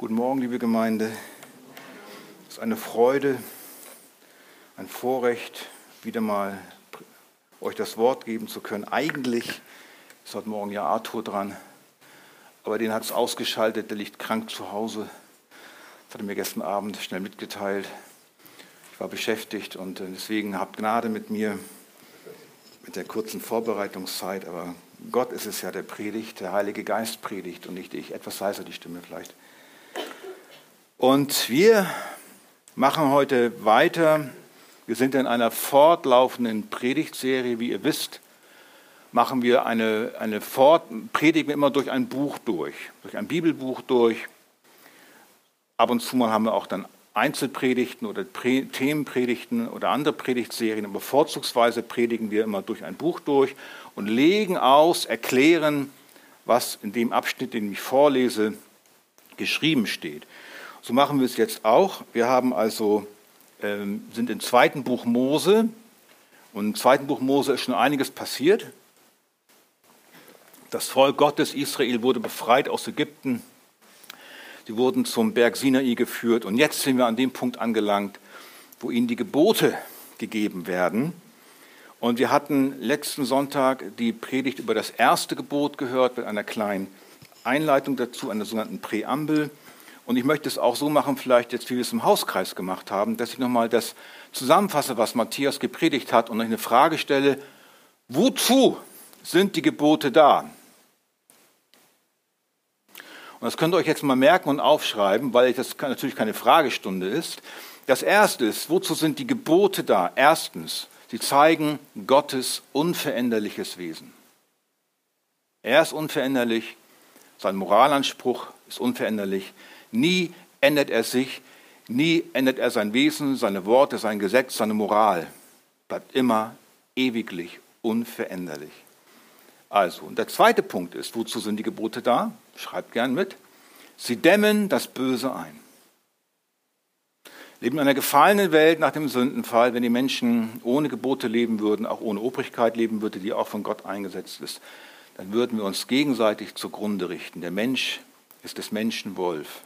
Guten Morgen, liebe Gemeinde. Es ist eine Freude, ein Vorrecht, wieder mal euch das Wort geben zu können. Eigentlich ist heute Morgen ja Arthur dran, aber den hat es ausgeschaltet, der liegt krank zu Hause. Das hat er mir gestern Abend schnell mitgeteilt. Ich war beschäftigt und deswegen habt Gnade mit mir, mit der kurzen Vorbereitungszeit, aber Gott ist es ja, der predigt, der Heilige Geist predigt und nicht ich. Etwas leiser die Stimme vielleicht. Und wir machen heute weiter. Wir sind in einer fortlaufenden Predigtserie. Wie ihr wisst, machen wir eine, eine Fort, predigen wir immer durch ein Buch durch, durch ein Bibelbuch durch. Ab und zu mal haben wir auch dann Einzelpredigten oder Prä Themenpredigten oder andere Predigtserien, aber vorzugsweise predigen wir immer durch ein Buch durch und legen aus, erklären, was in dem Abschnitt, den ich vorlese, geschrieben steht. So machen wir es jetzt auch. Wir haben also, ähm, sind im zweiten Buch Mose und im zweiten Buch Mose ist schon einiges passiert. Das Volk Gottes Israel wurde befreit aus Ägypten. Sie wurden zum Berg Sinai geführt und jetzt sind wir an dem Punkt angelangt, wo ihnen die Gebote gegeben werden. Und wir hatten letzten Sonntag die Predigt über das erste Gebot gehört mit einer kleinen Einleitung dazu, einer sogenannten Präambel. Und ich möchte es auch so machen, vielleicht jetzt, wie wir es im Hauskreis gemacht haben, dass ich nochmal das zusammenfasse, was Matthias gepredigt hat und euch eine Frage stelle, wozu sind die Gebote da? Und das könnt ihr euch jetzt mal merken und aufschreiben, weil das natürlich keine Fragestunde ist. Das erste ist, wozu sind die Gebote da? Erstens, sie zeigen Gottes unveränderliches Wesen. Er ist unveränderlich, sein Moralanspruch ist unveränderlich, Nie ändert er sich, nie ändert er sein Wesen, seine Worte, sein Gesetz, seine Moral. Bleibt immer ewiglich unveränderlich. Also, und der zweite Punkt ist, wozu sind die Gebote da? Schreibt gern mit. Sie dämmen das Böse ein. Leben in einer gefallenen Welt nach dem Sündenfall, wenn die Menschen ohne Gebote leben würden, auch ohne Obrigkeit leben würden, die auch von Gott eingesetzt ist, dann würden wir uns gegenseitig zugrunde richten. Der Mensch ist des Menschen Wolf.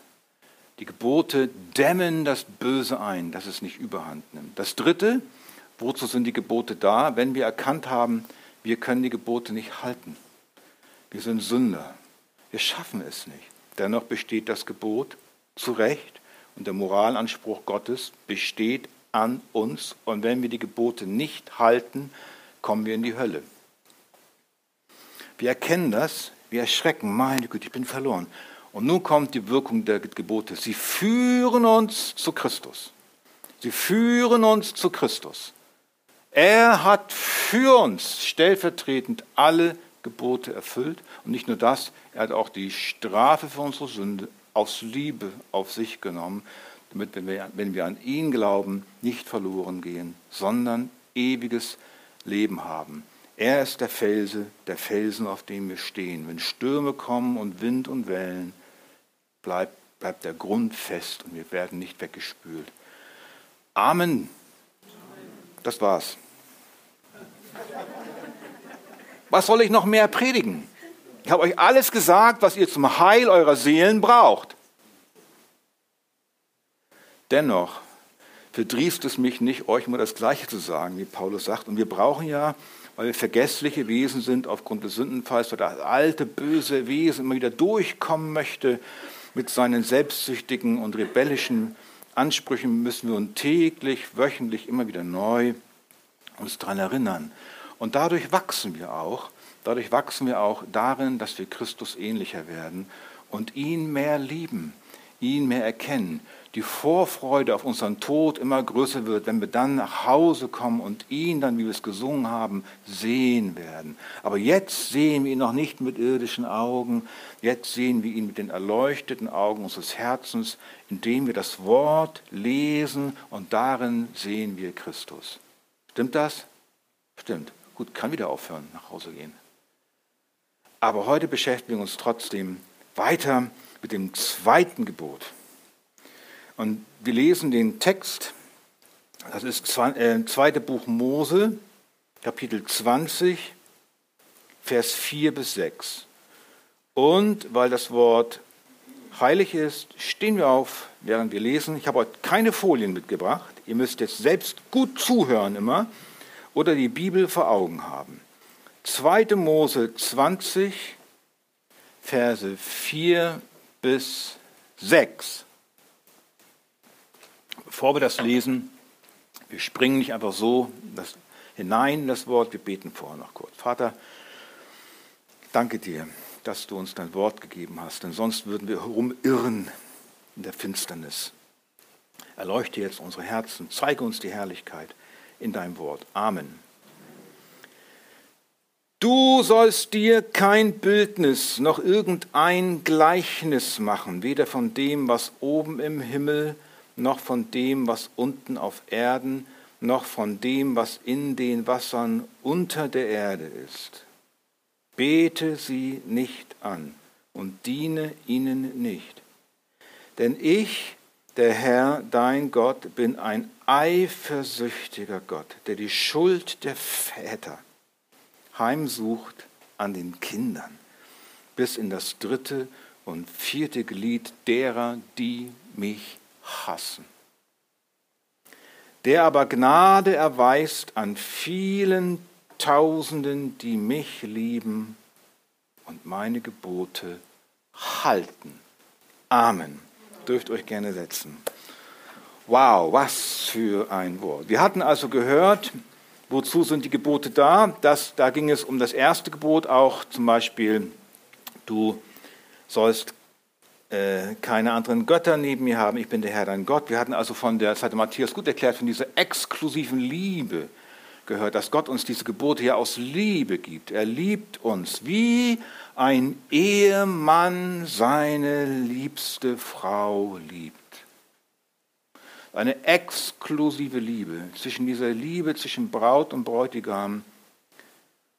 Die Gebote dämmen das Böse ein, dass es nicht überhand nimmt. Das Dritte, wozu sind die Gebote da? Wenn wir erkannt haben, wir können die Gebote nicht halten. Wir sind Sünder. Wir schaffen es nicht. Dennoch besteht das Gebot zu Recht und der Moralanspruch Gottes besteht an uns. Und wenn wir die Gebote nicht halten, kommen wir in die Hölle. Wir erkennen das, wir erschrecken, meine Güte, ich bin verloren. Und nun kommt die Wirkung der Gebote. Sie führen uns zu Christus. Sie führen uns zu Christus. Er hat für uns stellvertretend alle Gebote erfüllt. Und nicht nur das, er hat auch die Strafe für unsere Sünde aus Liebe auf sich genommen, damit, wenn wir, wenn wir an ihn glauben, nicht verloren gehen, sondern ewiges Leben haben. Er ist der Felse, der Felsen, auf dem wir stehen. Wenn Stürme kommen und Wind und Wellen, bleibt, bleibt der Grund fest und wir werden nicht weggespült. Amen. Das war's. Was soll ich noch mehr predigen? Ich habe euch alles gesagt, was ihr zum Heil eurer Seelen braucht. Dennoch verdrießt es mich nicht, euch immer das Gleiche zu sagen, wie Paulus sagt. Und wir brauchen ja, weil wir vergessliche Wesen sind aufgrund des Sündenfalls, weil das alte böse Wesen immer wieder durchkommen möchte mit seinen selbstsüchtigen und rebellischen Ansprüchen müssen wir uns täglich, wöchentlich immer wieder neu uns daran erinnern. Und dadurch wachsen wir auch. Dadurch wachsen wir auch darin, dass wir Christus ähnlicher werden und ihn mehr lieben, ihn mehr erkennen die Vorfreude auf unseren Tod immer größer wird, wenn wir dann nach Hause kommen und ihn dann, wie wir es gesungen haben, sehen werden. Aber jetzt sehen wir ihn noch nicht mit irdischen Augen, jetzt sehen wir ihn mit den erleuchteten Augen unseres Herzens, indem wir das Wort lesen und darin sehen wir Christus. Stimmt das? Stimmt. Gut, kann wieder aufhören, nach Hause gehen. Aber heute beschäftigen wir uns trotzdem weiter mit dem zweiten Gebot. Und wir lesen den Text, das ist äh, zweite Buch Mose, Kapitel 20, Vers 4 bis 6. Und weil das Wort heilig ist, stehen wir auf, während wir lesen. Ich habe heute keine Folien mitgebracht. Ihr müsst jetzt selbst gut zuhören immer oder die Bibel vor Augen haben. 2. Mose 20, Verse 4 bis 6. Bevor wir das lesen, wir springen nicht einfach so das, hinein in das Wort, wir beten vorher noch kurz. Vater, danke dir, dass du uns dein Wort gegeben hast, denn sonst würden wir herumirren in der Finsternis. Erleuchte jetzt unsere Herzen, zeige uns die Herrlichkeit in deinem Wort. Amen. Du sollst dir kein Bildnis noch irgendein Gleichnis machen, weder von dem, was oben im Himmel, noch von dem, was unten auf Erden, noch von dem, was in den Wassern unter der Erde ist. Bete sie nicht an und diene ihnen nicht. Denn ich, der Herr, dein Gott, bin ein eifersüchtiger Gott, der die Schuld der Väter heimsucht an den Kindern, bis in das dritte und vierte Glied derer, die mich hassen. Der aber Gnade erweist an vielen Tausenden, die mich lieben und meine Gebote halten. Amen. Dürft euch gerne setzen. Wow, was für ein Wort. Wir hatten also gehört, Wozu sind die Gebote da? Das, da ging es um das erste Gebot auch, zum Beispiel, du sollst äh, keine anderen Götter neben mir haben, ich bin der Herr dein Gott. Wir hatten also von der, das hatte Matthias gut erklärt, von dieser exklusiven Liebe gehört, dass Gott uns diese Gebote ja aus Liebe gibt. Er liebt uns, wie ein Ehemann seine liebste Frau liebt. Eine exklusive Liebe. Zwischen dieser Liebe zwischen Braut und Bräutigam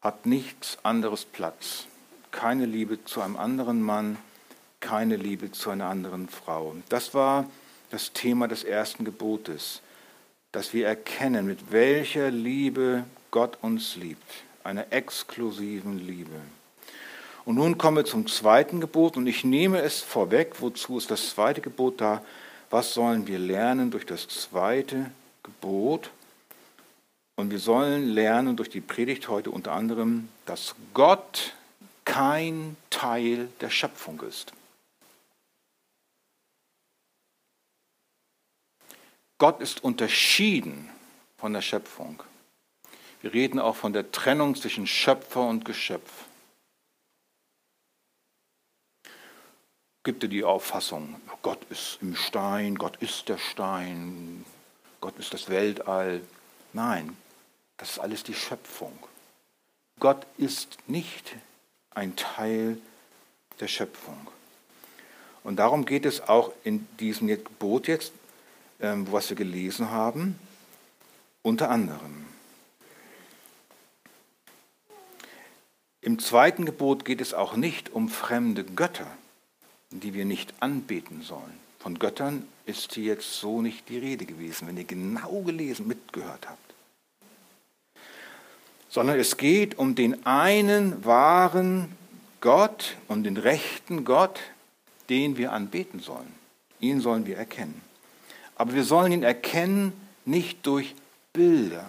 hat nichts anderes Platz. Keine Liebe zu einem anderen Mann, keine Liebe zu einer anderen Frau. Das war das Thema des ersten Gebotes, dass wir erkennen, mit welcher Liebe Gott uns liebt. Einer exklusiven Liebe. Und nun kommen wir zum zweiten Gebot und ich nehme es vorweg, wozu ist das zweite Gebot da? Was sollen wir lernen durch das zweite Gebot? Und wir sollen lernen durch die Predigt heute unter anderem, dass Gott kein Teil der Schöpfung ist. Gott ist unterschieden von der Schöpfung. Wir reden auch von der Trennung zwischen Schöpfer und Geschöpf. gibt er die Auffassung, Gott ist im Stein, Gott ist der Stein, Gott ist das Weltall. Nein, das ist alles die Schöpfung. Gott ist nicht ein Teil der Schöpfung. Und darum geht es auch in diesem Gebot jetzt, was wir gelesen haben, unter anderem. Im zweiten Gebot geht es auch nicht um fremde Götter die wir nicht anbeten sollen. Von Göttern ist hier jetzt so nicht die Rede gewesen, wenn ihr genau gelesen, mitgehört habt. Sondern es geht um den einen wahren Gott, um den rechten Gott, den wir anbeten sollen. Ihn sollen wir erkennen. Aber wir sollen ihn erkennen nicht durch Bilder,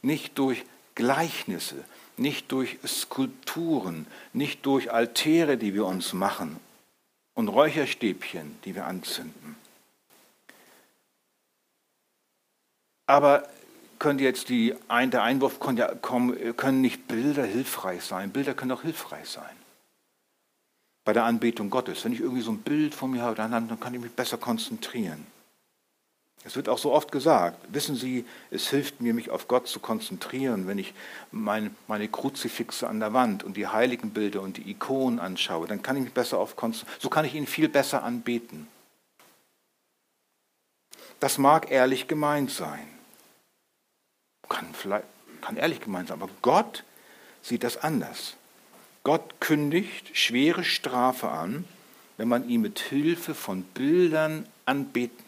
nicht durch Gleichnisse, nicht durch Skulpturen, nicht durch Altäre, die wir uns machen und Räucherstäbchen, die wir anzünden. Aber könnte jetzt die, der Einwurf kommen, können nicht Bilder hilfreich sein? Bilder können auch hilfreich sein. Bei der Anbetung Gottes. Wenn ich irgendwie so ein Bild von mir habe, dann kann ich mich besser konzentrieren. Es wird auch so oft gesagt, wissen Sie, es hilft mir, mich auf Gott zu konzentrieren, wenn ich meine, meine Kruzifixe an der Wand und die Heiligenbilder und die Ikonen anschaue, dann kann ich mich besser auf konzentrieren, so kann ich ihn viel besser anbeten. Das mag ehrlich gemeint sein. Kann, vielleicht, kann ehrlich gemeint sein, aber Gott sieht das anders. Gott kündigt schwere Strafe an, wenn man ihn mit Hilfe von Bildern anbeten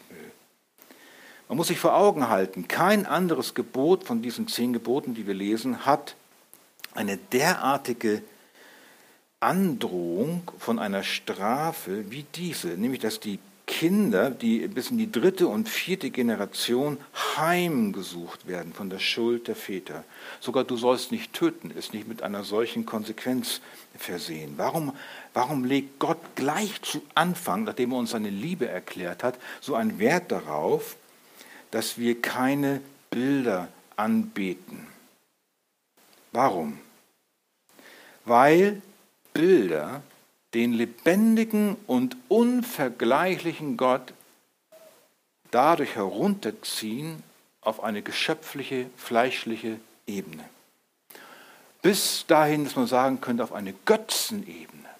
man muss sich vor Augen halten, kein anderes Gebot von diesen zehn Geboten, die wir lesen, hat eine derartige Androhung von einer Strafe wie diese, nämlich dass die Kinder, die bis in die dritte und vierte Generation heimgesucht werden von der Schuld der Väter. Sogar du sollst nicht töten, ist nicht mit einer solchen Konsequenz versehen. Warum, warum legt Gott gleich zu Anfang, nachdem er uns seine Liebe erklärt hat, so einen Wert darauf, dass wir keine Bilder anbeten? Warum? Weil Bilder den lebendigen und unvergleichlichen Gott dadurch herunterziehen auf eine geschöpfliche, fleischliche Ebene. Bis dahin, dass man sagen könnte, auf eine Götzenebene.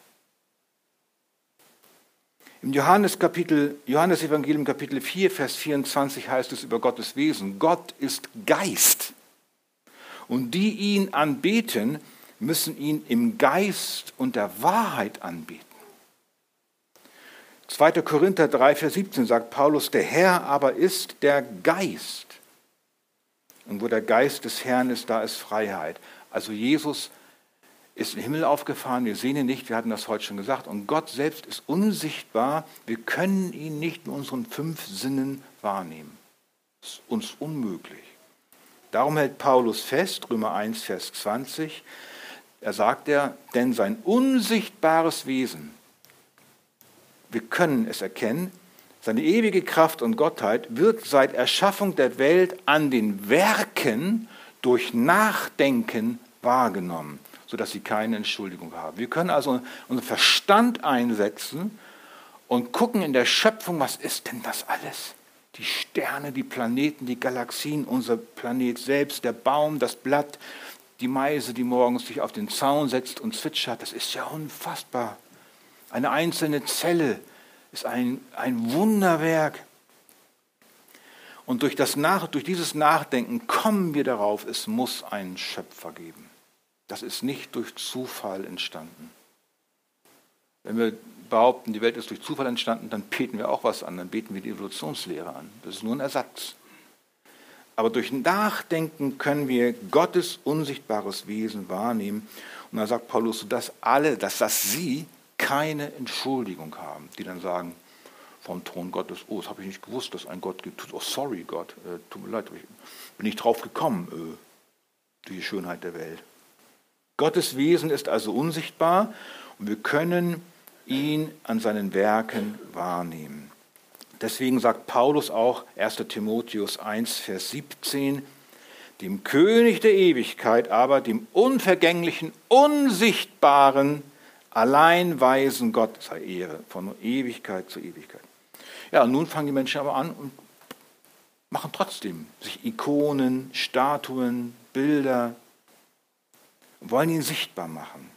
Im Johannes Kapitel, Johannes Evangelium Kapitel 4, Vers 24 heißt es über Gottes Wesen, Gott ist Geist. Und die ihn anbeten, müssen ihn im Geist und der Wahrheit anbeten. 2. Korinther 3, Vers 17 sagt Paulus, der Herr aber ist der Geist. Und wo der Geist des Herrn ist, da ist Freiheit. Also Jesus ist in den Himmel aufgefahren, wir sehen ihn nicht, wir hatten das heute schon gesagt. Und Gott selbst ist unsichtbar, wir können ihn nicht mit unseren fünf Sinnen wahrnehmen. Das ist uns unmöglich. Darum hält Paulus fest, Römer 1, Vers 20, er sagt er, denn sein unsichtbares Wesen, wir können es erkennen, seine ewige Kraft und Gottheit wird seit Erschaffung der Welt an den Werken durch Nachdenken wahrgenommen, sodass sie keine Entschuldigung haben. Wir können also unseren Verstand einsetzen und gucken in der Schöpfung, was ist denn das alles? Die Sterne, die Planeten, die Galaxien, unser Planet selbst, der Baum, das Blatt, die Meise, die morgens sich auf den Zaun setzt und zwitschert, das ist ja unfassbar. Eine einzelne Zelle ist ein, ein Wunderwerk. Und durch, das Nach, durch dieses Nachdenken kommen wir darauf, es muss einen Schöpfer geben. Das ist nicht durch Zufall entstanden. Wenn wir behaupten, die Welt ist durch Zufall entstanden, dann beten wir auch was an, dann beten wir die Evolutionslehre an. Das ist nur ein Ersatz. Aber durch Nachdenken können wir Gottes unsichtbares Wesen wahrnehmen. Und da sagt Paulus, dass alle, dass das sie keine Entschuldigung haben, die dann sagen vom Thron Gottes, oh, das habe ich nicht gewusst, dass ein Gott gibt. Oh, sorry Gott, äh, tut mir leid, bin ich drauf gekommen, äh, die Schönheit der Welt. Gottes Wesen ist also unsichtbar und wir können ihn an seinen Werken wahrnehmen. Deswegen sagt Paulus auch 1 Timotheus 1, Vers 17, dem König der Ewigkeit aber, dem unvergänglichen, unsichtbaren, allein weisen Gott sei Ehre, von Ewigkeit zu Ewigkeit. Ja, nun fangen die Menschen aber an und machen trotzdem sich Ikonen, Statuen, Bilder, wollen ihn sichtbar machen.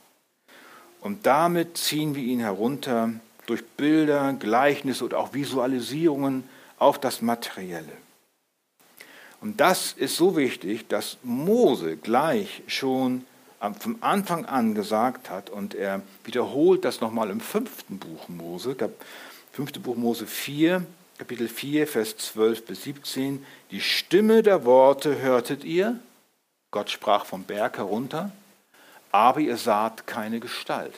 Und damit ziehen wir ihn herunter durch Bilder, Gleichnisse oder auch Visualisierungen auf das Materielle. Und das ist so wichtig, dass Mose gleich schon vom Anfang an gesagt hat, und er wiederholt das nochmal im fünften Buch Mose, fünfte Buch Mose 4, Kapitel 4, Vers 12 bis 17, die Stimme der Worte hörtet ihr, Gott sprach vom Berg herunter, aber ihr saht keine Gestalt.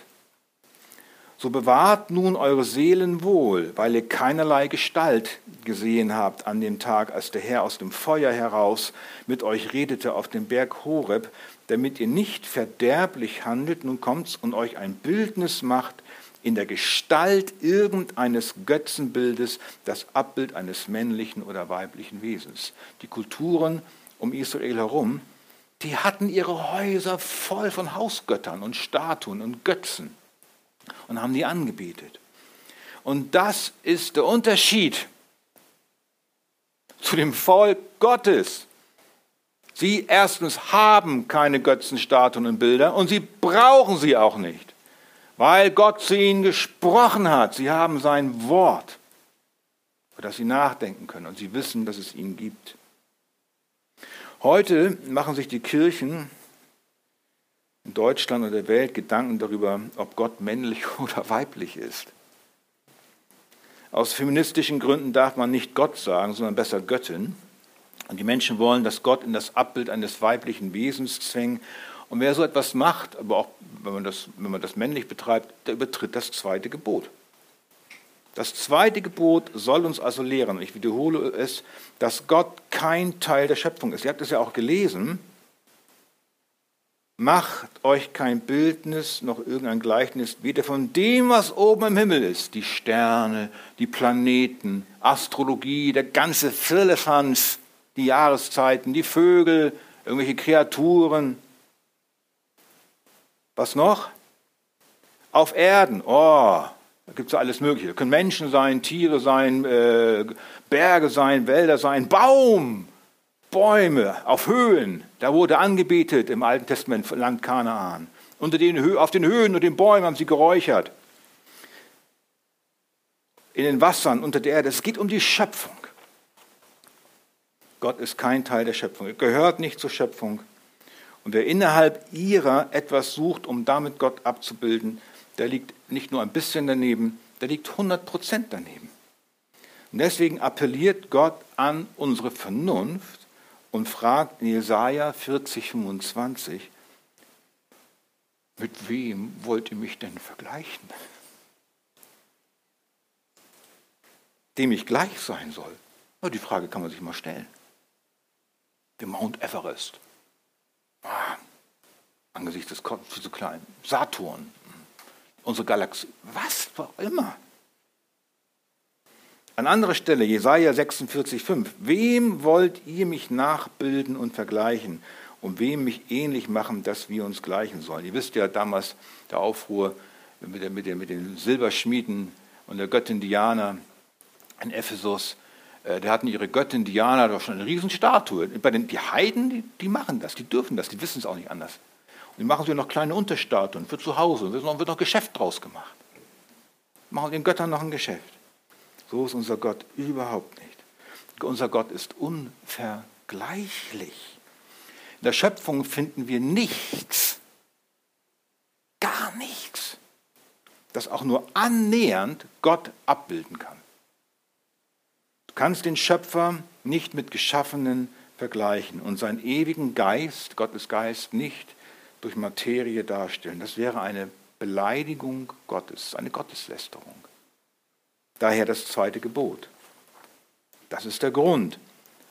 So bewahrt nun eure Seelen wohl, weil ihr keinerlei Gestalt gesehen habt an dem Tag, als der Herr aus dem Feuer heraus mit euch redete auf dem Berg Horeb, damit ihr nicht verderblich handelt, nun kommt's und euch ein Bildnis macht in der Gestalt irgendeines Götzenbildes, das Abbild eines männlichen oder weiblichen Wesens. Die Kulturen um Israel herum, die hatten ihre Häuser voll von Hausgöttern und Statuen und Götzen und haben die angebetet. Und das ist der Unterschied zu dem Volk Gottes. Sie erstens haben keine Götzenstatuen und Bilder und sie brauchen sie auch nicht, weil Gott zu ihnen gesprochen hat. Sie haben sein Wort, für das sie nachdenken können und sie wissen, dass es ihn gibt. Heute machen sich die Kirchen in Deutschland und der Welt Gedanken darüber, ob Gott männlich oder weiblich ist. Aus feministischen Gründen darf man nicht Gott sagen, sondern besser Göttin. Und die Menschen wollen, dass Gott in das Abbild eines weiblichen Wesens zwängt. Und wer so etwas macht, aber auch wenn man das, wenn man das männlich betreibt, der übertritt das zweite Gebot. Das zweite Gebot soll uns also lehren, ich wiederhole es, dass Gott kein Teil der Schöpfung ist. Ihr habt es ja auch gelesen. Macht euch kein Bildnis noch irgendein Gleichnis, weder von dem, was oben im Himmel ist, die Sterne, die Planeten, Astrologie, der ganze Firlefanz, die Jahreszeiten, die Vögel, irgendwelche Kreaturen. Was noch? Auf Erden, oh, da gibt es alles Mögliche. Da können Menschen sein, Tiere sein, äh, Berge sein, Wälder sein, Baum, Bäume auf Höhen. Da wurde angebetet im Alten Testament Land Kanaan. Unter den, auf den Höhen und den Bäumen haben sie geräuchert. In den Wassern unter der Erde. Es geht um die Schöpfung. Gott ist kein Teil der Schöpfung. Er gehört nicht zur Schöpfung. Und wer innerhalb ihrer etwas sucht, um damit Gott abzubilden, der liegt nicht nur ein bisschen daneben, der liegt 100 Prozent daneben. Und deswegen appelliert Gott an unsere Vernunft und fragt in Jesaja 40, 25, mit wem wollt ihr mich denn vergleichen? Dem ich gleich sein soll. die Frage kann man sich mal stellen. Der Mount Everest. Ah, angesichts des Kopfes zu klein. Saturn unsere Galaxie, was auch immer. An anderer Stelle, Jesaja 46,5. Wem wollt ihr mich nachbilden und vergleichen? Und wem mich ähnlich machen, dass wir uns gleichen sollen? Ihr wisst ja damals der Aufruhr mit, der, mit, der, mit den Silberschmieden und der Göttin Diana in Ephesus. Äh, die hatten ihre Göttin Diana doch schon eine Riesenstatue. Bei den, die Heiden, die, die machen das, die dürfen das, die wissen es auch nicht anders. Die machen sie noch kleine Unterstatuen für zu Hause. Und wird noch Geschäft draus gemacht. Machen den Göttern noch ein Geschäft. So ist unser Gott überhaupt nicht. Unser Gott ist unvergleichlich. In der Schöpfung finden wir nichts, gar nichts, das auch nur annähernd Gott abbilden kann. Du kannst den Schöpfer nicht mit Geschaffenen vergleichen und seinen ewigen Geist, Gottes Geist, nicht durch Materie darstellen. Das wäre eine Beleidigung Gottes, eine Gotteslästerung. Daher das zweite Gebot. Das ist der Grund,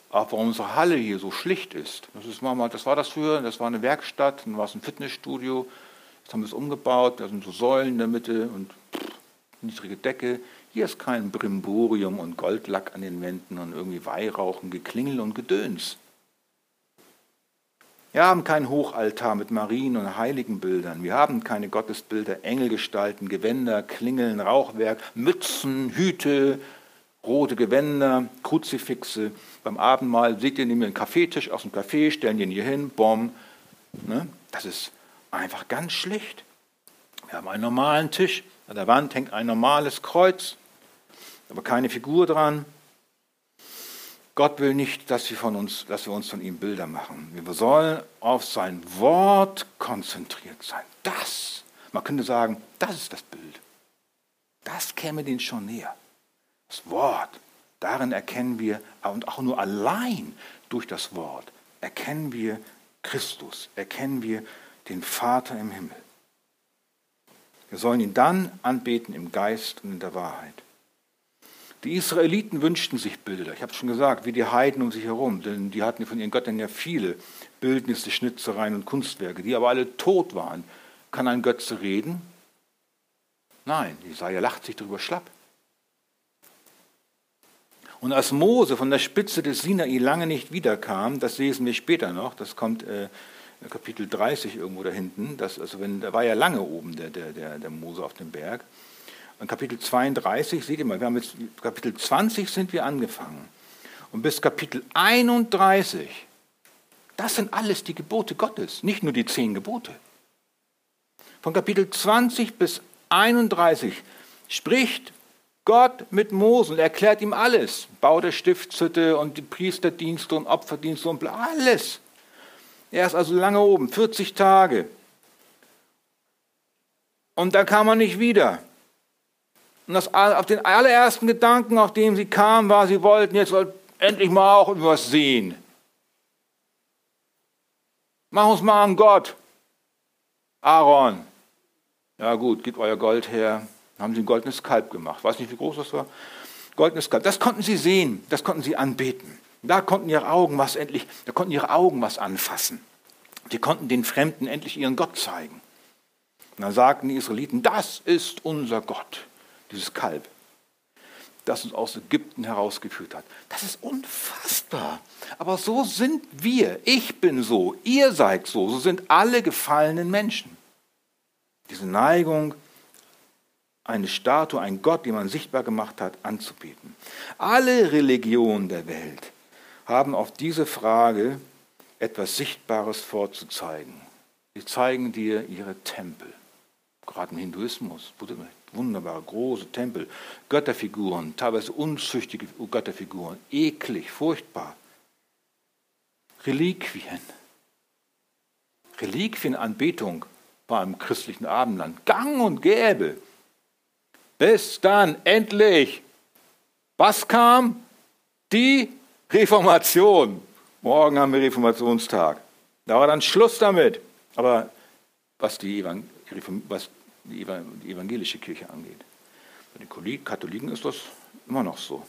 auch warum unsere Halle hier so schlicht ist. Das, ist mal, das war das früher, das war eine Werkstatt, dann war es ein Fitnessstudio. Jetzt haben wir es umgebaut, da sind so Säulen in der Mitte und niedrige Decke. Hier ist kein Brimborium und Goldlack an den Wänden und irgendwie Weihrauchen, Geklingel und Gedöns. Wir haben keinen Hochaltar mit Marien- und Heiligenbildern. Wir haben keine Gottesbilder, Engelgestalten, Gewänder, Klingeln, Rauchwerk, Mützen, Hüte, rote Gewänder, Kruzifixe. Beim Abendmahl seht ihr, nehmen wir einen Kaffeetisch aus dem Café, stellen den hier hin, bom. Ne? Das ist einfach ganz schlicht. Wir haben einen normalen Tisch. An der Wand hängt ein normales Kreuz, aber keine Figur dran. Gott will nicht, dass wir, von uns, dass wir uns von ihm Bilder machen. Wir sollen auf sein Wort konzentriert sein. Das, man könnte sagen, das ist das Bild. Das käme denen schon näher. Das Wort, darin erkennen wir, und auch nur allein durch das Wort, erkennen wir Christus, erkennen wir den Vater im Himmel. Wir sollen ihn dann anbeten im Geist und in der Wahrheit. Die Israeliten wünschten sich Bilder, ich habe es schon gesagt, wie die Heiden um sich herum, denn die hatten von ihren Göttern ja viele Bildnisse, Schnitzereien und Kunstwerke, die aber alle tot waren. Kann ein Götze reden? Nein, Jesaja lacht sich darüber schlapp. Und als Mose von der Spitze des Sinai lange nicht wiederkam, das lesen wir später noch, das kommt äh, Kapitel 30 irgendwo da hinten, also da war ja lange oben der, der, der, der Mose auf dem Berg. Und Kapitel 32, seht ihr mal, wir haben jetzt Kapitel 20 sind wir angefangen. Und bis Kapitel 31, das sind alles die Gebote Gottes, nicht nur die zehn Gebote. Von Kapitel 20 bis 31 spricht Gott mit Mose und erklärt ihm alles. Bau der Stiftshütte und die Priesterdienste und Opferdienste und alles. Er ist also lange oben, 40 Tage. Und dann kam er nicht wieder. Und das, auf den allerersten Gedanken, auf dem sie kamen, war, sie wollten jetzt endlich mal auch etwas sehen. Mach uns mal an Gott. Aaron, ja gut, gebt euer Gold her. Haben sie ein goldenes Kalb gemacht. Weiß nicht, wie groß das war. Goldenes Kalb. Das konnten sie sehen, das konnten sie anbeten. Da konnten ihre Augen was endlich, da konnten ihre Augen was anfassen. Die konnten den Fremden endlich ihren Gott zeigen. Und dann sagten die Israeliten, das ist unser Gott, dieses Kalb, das uns aus Ägypten herausgeführt hat. Das ist unfassbar. Aber so sind wir. Ich bin so, ihr seid so, so sind alle gefallenen Menschen. Diese Neigung, eine Statue, ein Gott, den man sichtbar gemacht hat, anzubeten. Alle Religionen der Welt haben auf diese Frage etwas Sichtbares vorzuzeigen. Sie zeigen dir ihre Tempel, gerade im Hinduismus, wunderbare große Tempel, Götterfiguren, teilweise unzüchtige Götterfiguren, eklig, furchtbar. Reliquien. Reliquienanbetung war im christlichen Abendland gang und gäbe. Bis dann endlich, was kam? Die Reformation. Morgen haben wir Reformationstag. Da war dann Schluss damit. Aber was die, was die evangelische Kirche angeht, bei den Katholiken ist das immer noch so.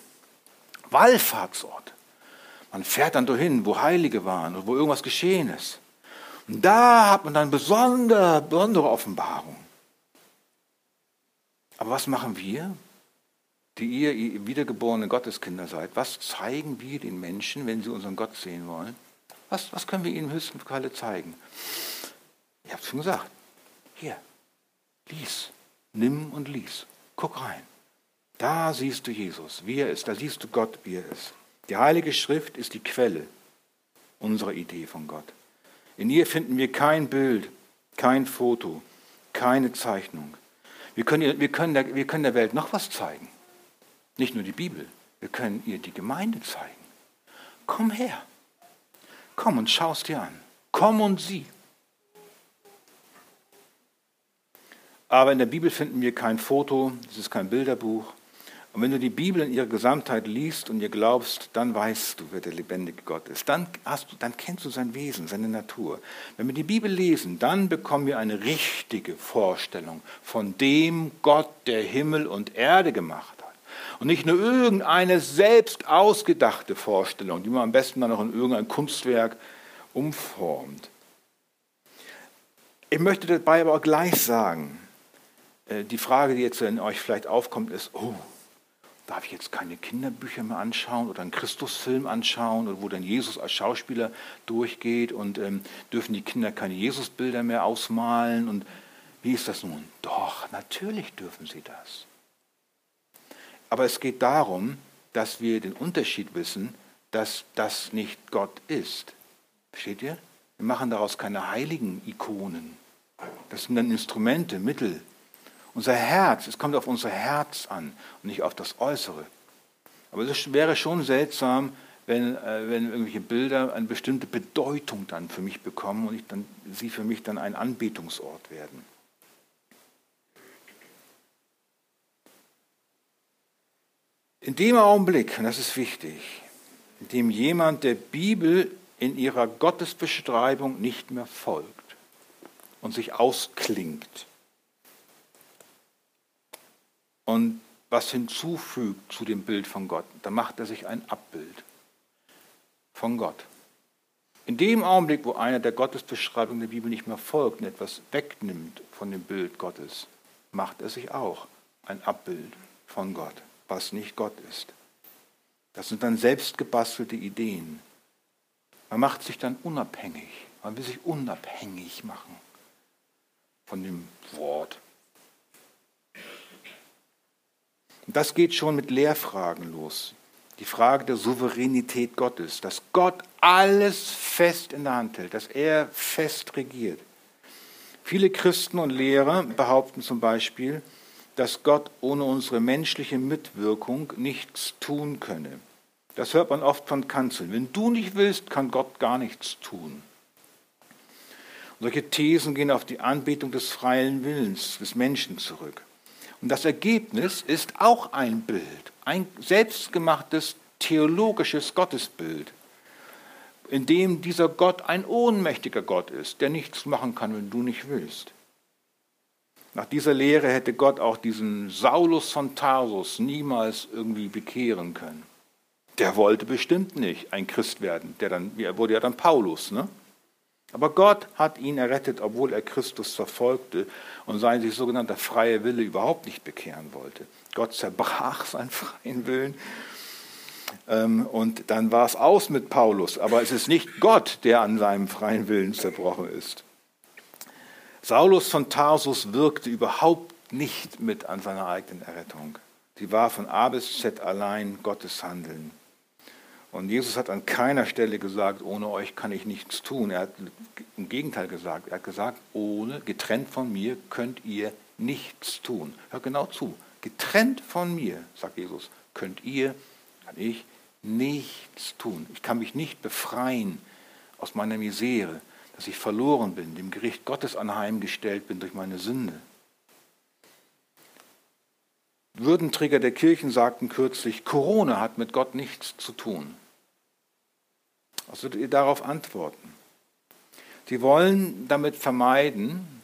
Wallfahrtsort. Man fährt dann dahin, wo Heilige waren oder wo irgendwas geschehen ist. Und da hat man dann besondere, besondere Offenbarung. Aber was machen wir, die ihr wiedergeborene Gotteskinder seid? Was zeigen wir den Menschen, wenn sie unseren Gott sehen wollen? Was, was können wir ihnen höchsten Falle zeigen? Ich habe es schon gesagt. Hier, lies, nimm und lies. Guck rein. Da siehst du Jesus, wie er ist. Da siehst du Gott, wie er ist. Die Heilige Schrift ist die Quelle unserer Idee von Gott. In ihr finden wir kein Bild, kein Foto, keine Zeichnung. Wir können, wir, können der, wir können der Welt noch was zeigen. Nicht nur die Bibel, wir können ihr die Gemeinde zeigen. Komm her. Komm und schau es dir an. Komm und sieh. Aber in der Bibel finden wir kein Foto, es ist kein Bilderbuch, und wenn du die Bibel in ihrer Gesamtheit liest und ihr glaubst, dann weißt du, wer der lebendige Gott ist. Dann, hast du, dann kennst du sein Wesen, seine Natur. Wenn wir die Bibel lesen, dann bekommen wir eine richtige Vorstellung von dem Gott, der Himmel und Erde gemacht hat. Und nicht nur irgendeine selbst ausgedachte Vorstellung, die man am besten dann noch in irgendein Kunstwerk umformt. Ich möchte dabei aber auch gleich sagen, die Frage, die jetzt in euch vielleicht aufkommt, ist, oh, darf ich jetzt keine Kinderbücher mehr anschauen oder einen Christusfilm anschauen, oder wo dann Jesus als Schauspieler durchgeht und ähm, dürfen die Kinder keine Jesusbilder mehr ausmalen und wie ist das nun? Doch, natürlich dürfen sie das. Aber es geht darum, dass wir den Unterschied wissen, dass das nicht Gott ist. Versteht ihr? Wir machen daraus keine heiligen Ikonen. Das sind dann Instrumente, Mittel, unser Herz, es kommt auf unser Herz an und nicht auf das Äußere. Aber es wäre schon seltsam, wenn, äh, wenn irgendwelche Bilder eine bestimmte Bedeutung dann für mich bekommen und ich dann, sie für mich dann ein Anbetungsort werden. In dem Augenblick, und das ist wichtig, in dem jemand der Bibel in ihrer Gottesbeschreibung nicht mehr folgt und sich ausklingt, und was hinzufügt zu dem Bild von Gott, dann macht er sich ein Abbild von Gott. In dem Augenblick, wo einer der Gottesbeschreibung der Bibel nicht mehr folgt und etwas wegnimmt von dem Bild Gottes, macht er sich auch ein Abbild von Gott, was nicht Gott ist. Das sind dann selbstgebastelte Ideen. Man macht sich dann unabhängig. Man will sich unabhängig machen von dem Wort Und das geht schon mit Lehrfragen los. Die Frage der Souveränität Gottes, dass Gott alles fest in der Hand hält, dass er fest regiert. Viele Christen und Lehrer behaupten zum Beispiel, dass Gott ohne unsere menschliche Mitwirkung nichts tun könne. Das hört man oft von Kanzeln. Wenn du nicht willst, kann Gott gar nichts tun. Solche Thesen gehen auf die Anbetung des freien Willens des Menschen zurück. Und das Ergebnis ist auch ein Bild, ein selbstgemachtes theologisches Gottesbild, in dem dieser Gott ein ohnmächtiger Gott ist, der nichts machen kann, wenn du nicht willst. Nach dieser Lehre hätte Gott auch diesen Saulus von Tarsus niemals irgendwie bekehren können. Der wollte bestimmt nicht ein Christ werden. Der dann, er wurde ja dann Paulus. Ne? Aber Gott hat ihn errettet, obwohl er Christus verfolgte und sein sich sogenannter freier Wille überhaupt nicht bekehren wollte. Gott zerbrach seinen freien Willen ähm, und dann war es aus mit Paulus. Aber es ist nicht Gott, der an seinem freien Willen zerbrochen ist. Saulus von Tarsus wirkte überhaupt nicht mit an seiner eigenen Errettung. Sie war von A bis Z allein Gottes Handeln. Und Jesus hat an keiner Stelle gesagt, ohne euch kann ich nichts tun. Er hat im Gegenteil gesagt, er hat gesagt, ohne, getrennt von mir könnt ihr nichts tun. Hört genau zu. Getrennt von mir, sagt Jesus, könnt ihr, kann ich nichts tun. Ich kann mich nicht befreien aus meiner Misere dass ich verloren bin, dem Gericht Gottes anheimgestellt bin durch meine Sünde. Würdenträger der Kirchen sagten kürzlich, Corona hat mit Gott nichts zu tun. Ihr darauf antworten? Sie wollen damit vermeiden,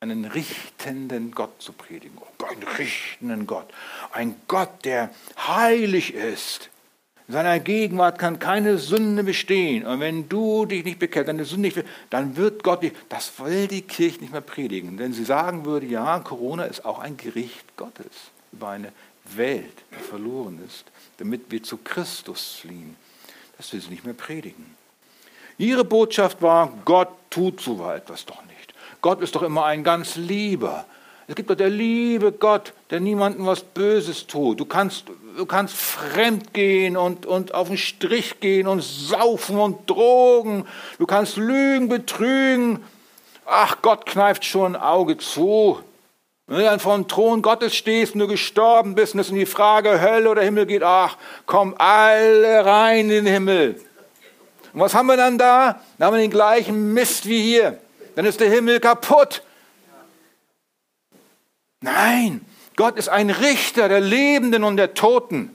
einen richtenden Gott zu predigen. Oh, einen richtenden Gott. Ein Gott, der heilig ist, in seiner Gegenwart kann keine Sünde bestehen. Und wenn du dich nicht bekehrst, deine Sünde nicht, dann wird Gott dich, das will die Kirche nicht mehr predigen. Denn sie sagen würde, ja, Corona ist auch ein Gericht Gottes über eine Welt, die verloren ist, damit wir zu Christus fliehen. Das will sie nicht mehr predigen. Ihre Botschaft war, Gott tut so etwas doch nicht. Gott ist doch immer ein ganz Lieber. Es gibt doch der liebe Gott, der niemandem was Böses tut. Du kannst, du kannst fremd gehen und, und auf den Strich gehen und saufen und drogen. Du kannst lügen, betrügen. Ach, Gott kneift schon ein Auge zu. Wenn du dann vor dem Thron Gottes stehst und du gestorben bist und es in die Frage Hölle oder Himmel geht, ach, komm alle rein in den Himmel. Und was haben wir dann da? Dann haben wir den gleichen Mist wie hier. Dann ist der Himmel kaputt. Nein, Gott ist ein Richter der Lebenden und der Toten.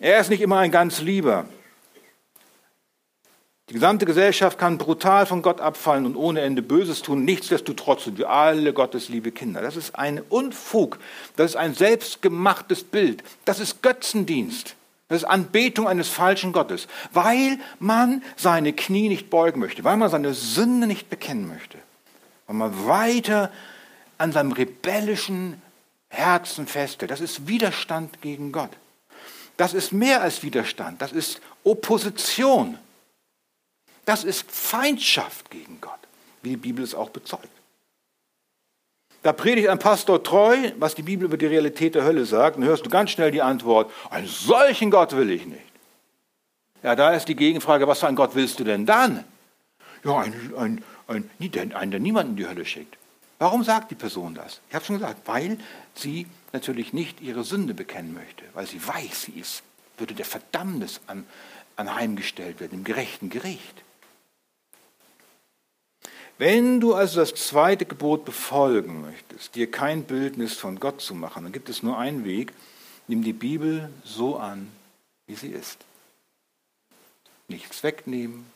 Er ist nicht immer ein ganz Lieber. Die gesamte Gesellschaft kann brutal von Gott abfallen und ohne Ende Böses tun. Nichtsdestotrotz sind wir alle Gottes liebe Kinder. Das ist ein Unfug. Das ist ein selbstgemachtes Bild. Das ist Götzendienst. Das ist Anbetung eines falschen Gottes, weil man seine Knie nicht beugen möchte, weil man seine Sünde nicht bekennen möchte, weil man weiter an seinem rebellischen Herzen festhält. Das ist Widerstand gegen Gott. Das ist mehr als Widerstand, das ist Opposition. Das ist Feindschaft gegen Gott, wie die Bibel es auch bezeugt. Da predigt ein Pastor treu, was die Bibel über die Realität der Hölle sagt, und hörst du ganz schnell die Antwort, einen solchen Gott will ich nicht. Ja, da ist die Gegenfrage, was für einen Gott willst du denn dann? Ja, ein, ein, ein, einen, der niemanden in die Hölle schickt. Warum sagt die Person das? Ich habe schon gesagt, weil sie natürlich nicht ihre Sünde bekennen möchte, weil sie weiß, sie ist, würde der Verdammnis an, anheimgestellt werden, im gerechten Gericht. Wenn du also das zweite Gebot befolgen möchtest, dir kein Bildnis von Gott zu machen, dann gibt es nur einen Weg, nimm die Bibel so an, wie sie ist. Nichts wegnehmen,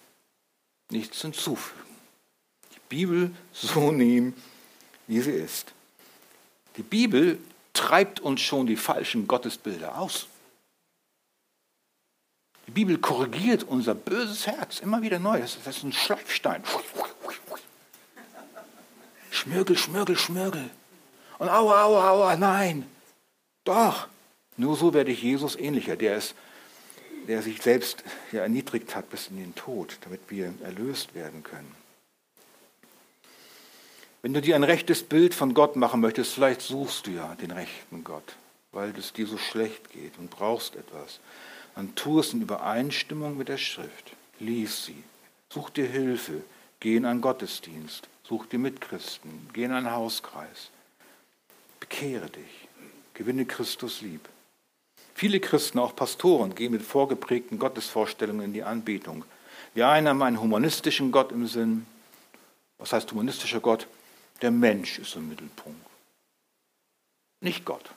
nichts hinzufügen. Die Bibel so nehmen, wie sie ist. Die Bibel treibt uns schon die falschen Gottesbilder aus. Die Bibel korrigiert unser böses Herz immer wieder neu. Das ist ein Schleifstein. Schmürgel, Schmürgel, Schmürgel. Und aua, aua, aua, nein. Doch. Nur so werde ich Jesus ähnlicher, der, ist, der sich selbst ja, erniedrigt hat bis in den Tod, damit wir erlöst werden können. Wenn du dir ein rechtes Bild von Gott machen möchtest, vielleicht suchst du ja den rechten Gott, weil es dir so schlecht geht und brauchst etwas. Dann tu es in Übereinstimmung mit der Schrift. Lies sie. Such dir Hilfe. Geh in einen Gottesdienst. Such dir Mitchristen. Geh in einen Hauskreis. Bekehre dich. Gewinne Christus lieb. Viele Christen, auch Pastoren, gehen mit vorgeprägten Gottesvorstellungen in die Anbetung. Wir einen haben einen humanistischen Gott im Sinn. Was heißt humanistischer Gott? Der Mensch ist im Mittelpunkt. Nicht Gott.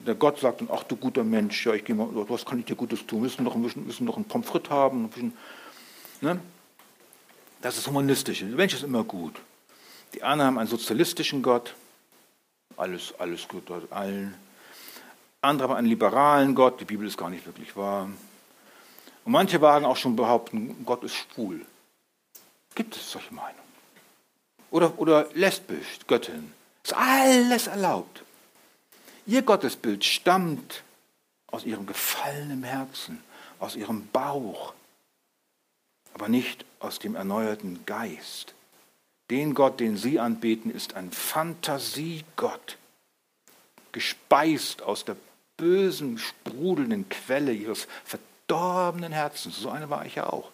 Der Gott sagt dann, ach du guter Mensch, ja, ich gehe mal, was kann ich dir Gutes tun? Wir müssen noch, wir müssen noch einen Pommes frites haben. Ein bisschen, ne? Das ist humanistisch. Der Mensch ist immer gut. Die anderen haben einen sozialistischen Gott, alles, alles gehört allen. Andere haben einen liberalen Gott, die Bibel ist gar nicht wirklich wahr. Und manche wagen auch schon behaupten, Gott ist schwul. Gibt es solche Meinungen? Oder, oder lesbisch, Göttin. Ist alles erlaubt. Ihr Gottesbild stammt aus ihrem gefallenen Herzen, aus ihrem Bauch, aber nicht aus dem erneuerten Geist. Den Gott, den sie anbeten, ist ein Fantasiegott, gespeist aus der bösen, sprudelnden Quelle ihres verdorbenen Herzens. So eine war ich ja auch.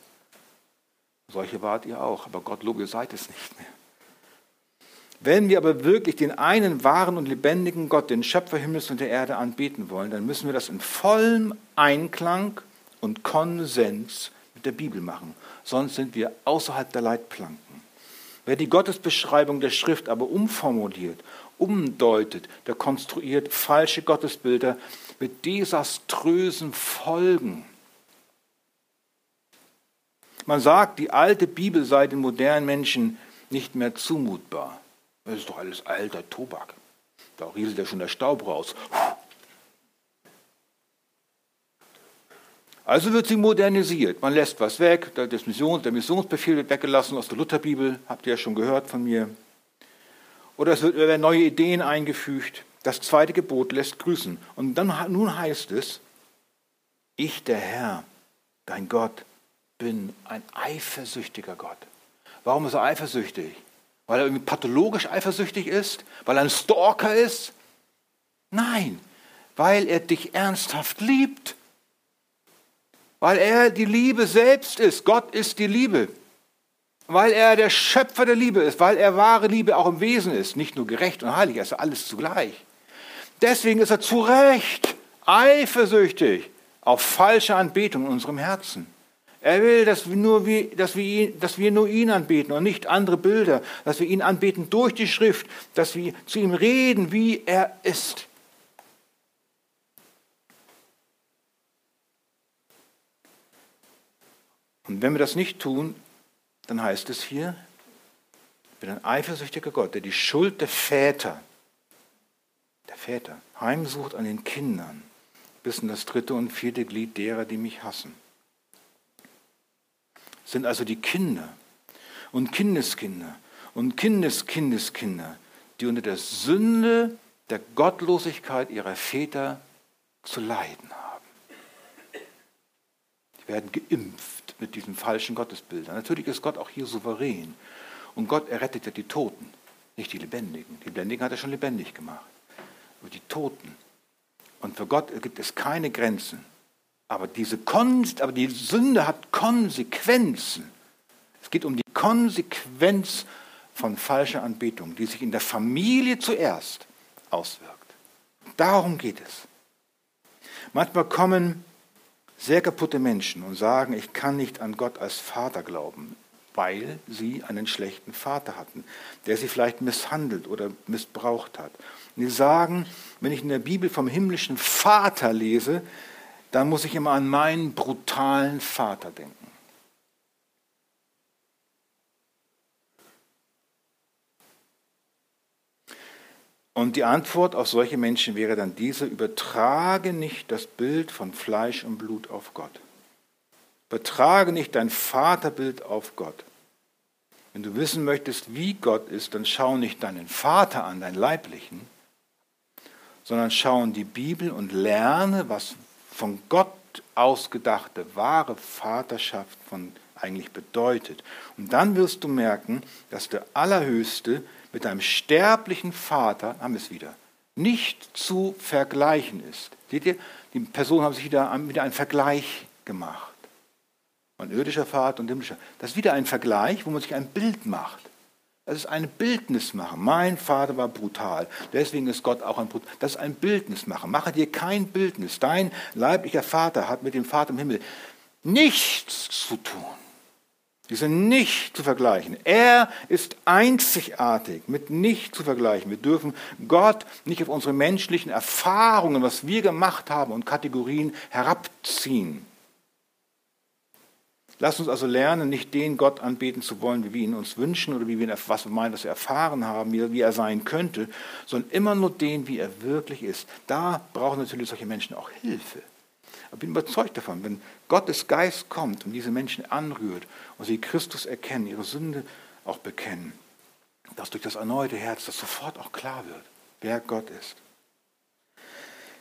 Solche wart ihr auch, aber Gott lobe, ihr seid es nicht mehr. Wenn wir aber wirklich den einen wahren und lebendigen Gott, den Schöpfer Himmels und der Erde anbeten wollen, dann müssen wir das in vollem Einklang und Konsens mit der Bibel machen. Sonst sind wir außerhalb der Leitplanken. Wer die Gottesbeschreibung der Schrift aber umformuliert, umdeutet, der konstruiert falsche Gottesbilder mit desaströsen Folgen. Man sagt, die alte Bibel sei den modernen Menschen nicht mehr zumutbar. Das ist doch alles alter Tobak. Da rieselt ja schon der Staub raus. Also wird sie modernisiert. Man lässt was weg. Der Missionsbefehl wird weggelassen aus der Lutherbibel. Habt ihr ja schon gehört von mir. Oder es werden neue Ideen eingefügt. Das zweite Gebot lässt grüßen. Und dann, nun heißt es, ich, der Herr, dein Gott, bin ein eifersüchtiger Gott. Warum ist er eifersüchtig? Weil er irgendwie pathologisch eifersüchtig ist? Weil er ein Stalker ist? Nein, weil er dich ernsthaft liebt. Weil er die Liebe selbst ist. Gott ist die Liebe. Weil er der Schöpfer der Liebe ist. Weil er wahre Liebe auch im Wesen ist. Nicht nur gerecht und heilig, er ist alles zugleich. Deswegen ist er zu Recht eifersüchtig auf falsche Anbetung in unserem Herzen. Er will, dass wir, nur wie, dass, wir ihn, dass wir nur ihn anbeten und nicht andere Bilder, dass wir ihn anbeten durch die Schrift, dass wir zu ihm reden, wie er ist. Und wenn wir das nicht tun, dann heißt es hier, ich bin ein eifersüchtiger Gott, der die Schuld der Väter, der Väter, heimsucht an den Kindern, bis in das dritte und vierte Glied derer, die mich hassen sind also die Kinder und Kindeskinder und Kindeskindeskinder, die unter der Sünde der Gottlosigkeit ihrer Väter zu leiden haben. Die werden geimpft mit diesen falschen Gottesbildern. Natürlich ist Gott auch hier souverän. Und Gott errettet ja die Toten, nicht die Lebendigen. Die Lebendigen hat er schon lebendig gemacht. Aber die Toten. Und für Gott gibt es keine Grenzen. Aber, diese Kon aber die Sünde hat Konsequenzen. Es geht um die Konsequenz von falscher Anbetung, die sich in der Familie zuerst auswirkt. Darum geht es. Manchmal kommen sehr kaputte Menschen und sagen, ich kann nicht an Gott als Vater glauben, weil sie einen schlechten Vater hatten, der sie vielleicht misshandelt oder missbraucht hat. Und sie sagen, wenn ich in der Bibel vom himmlischen Vater lese, dann muss ich immer an meinen brutalen Vater denken. Und die Antwort auf solche Menschen wäre dann diese, übertrage nicht das Bild von Fleisch und Blut auf Gott. Übertrage nicht dein Vaterbild auf Gott. Wenn du wissen möchtest, wie Gott ist, dann schau nicht deinen Vater an, deinen leiblichen, sondern schau in die Bibel und lerne, was von Gott ausgedachte wahre Vaterschaft von eigentlich bedeutet. Und dann wirst du merken, dass der Allerhöchste mit einem sterblichen Vater, haben wir es wieder, nicht zu vergleichen ist. Seht ihr, die Personen haben sich wieder, wieder einen Vergleich gemacht. Ein irdischer Vater und himmlischer. Das ist wieder ein Vergleich, wo man sich ein Bild macht. Das ist ein Bildnis machen. Mein Vater war brutal. Deswegen ist Gott auch ein brutal. Das ist ein Bildnis machen. Mache dir kein Bildnis. Dein leiblicher Vater hat mit dem Vater im Himmel nichts zu tun. Die sind nicht zu vergleichen. Er ist einzigartig, mit nicht zu vergleichen. Wir dürfen Gott nicht auf unsere menschlichen Erfahrungen, was wir gemacht haben und Kategorien herabziehen. Lass uns also lernen, nicht den Gott anbeten zu wollen, wie wir ihn uns wünschen oder wie wir was wir meinen, was wir erfahren haben, wie er sein könnte, sondern immer nur den, wie er wirklich ist. Da brauchen natürlich solche Menschen auch Hilfe. Ich bin überzeugt davon, wenn Gottes Geist kommt und diese Menschen anrührt und sie Christus erkennen, ihre Sünde auch bekennen, dass durch das erneute Herz das sofort auch klar wird, wer Gott ist.